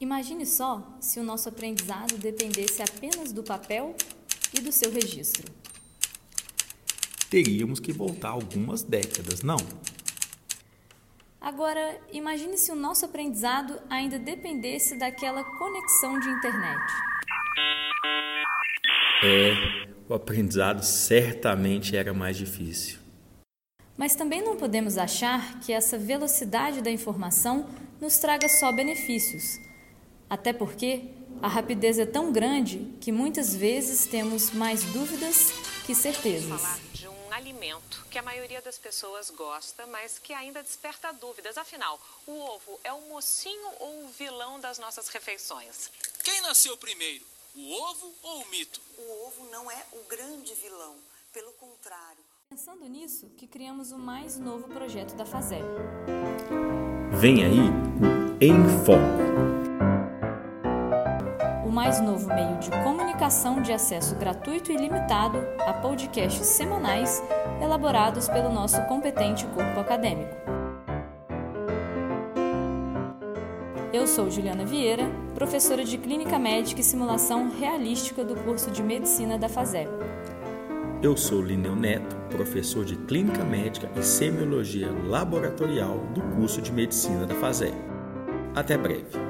Imagine só se o nosso aprendizado dependesse apenas do papel e do seu registro. Teríamos que voltar algumas décadas, não? Agora, imagine se o nosso aprendizado ainda dependesse daquela conexão de internet. É, o aprendizado certamente era mais difícil. Mas também não podemos achar que essa velocidade da informação nos traga só benefícios. Até porque a rapidez é tão grande que muitas vezes temos mais dúvidas que certezas. Falar de um alimento que a maioria das pessoas gosta, mas que ainda desperta dúvidas. Afinal, o ovo é o mocinho ou o vilão das nossas refeições? Quem nasceu primeiro, o ovo ou o mito? O ovo não é o grande vilão, pelo contrário. Pensando nisso, que criamos o mais novo projeto da Fazé. Vem aí o Em Foco o mais novo meio de comunicação de acesso gratuito e limitado a podcasts semanais elaborados pelo nosso competente corpo acadêmico. Eu sou Juliana Vieira, professora de Clínica Médica e Simulação Realística do curso de Medicina da FASEP. Eu sou Lineu Neto, professor de Clínica Médica e Semiologia Laboratorial do curso de Medicina da FASEP. Até breve.